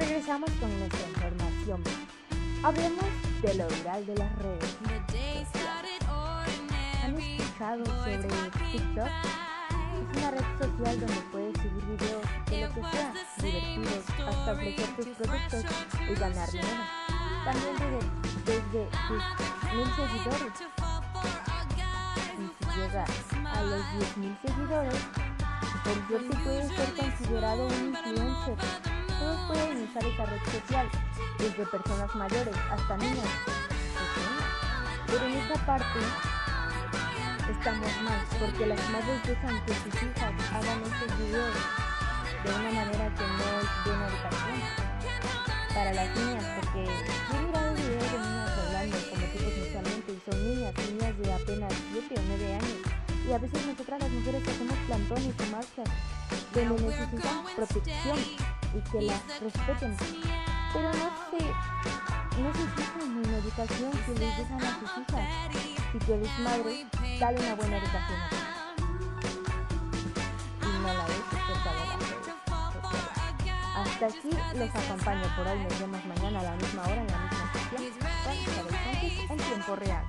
Regresamos con nuestra información. Hablemos de lo viral de las redes. ¿Han escuchado sobre TikTok? Es una red social donde puedes subir videos de lo que sea, divertidos, hasta ofrecer tus productos y ganar dinero. También desde, desde tus mil seguidores. Y si llegas a los 10.000 seguidores, por suerte puedes ser considerado un influencer. Todos pueden usar esa red social, desde personas mayores hasta niños. Pero en esa parte estamos mal, porque las madres dejan que sus hijas hagan estos videos de una manera que no es buena educación para las niñas, porque yo he mirado videos de niñas hablando como tipo sensualmente y son niñas, niñas de apenas 7 o 9 años. Y a veces nosotras las mujeres hacemos plantones y marchas donde necesitan protección y que las respeten. Pero no se, no se fijan en la educación que les dejan a sus hijas. Si tú eres madre, dale una buena educación. Y no la de las redes. Hasta aquí los acompaño por hoy. Nos vemos mañana a la misma hora en la misma sesión. en tiempo real.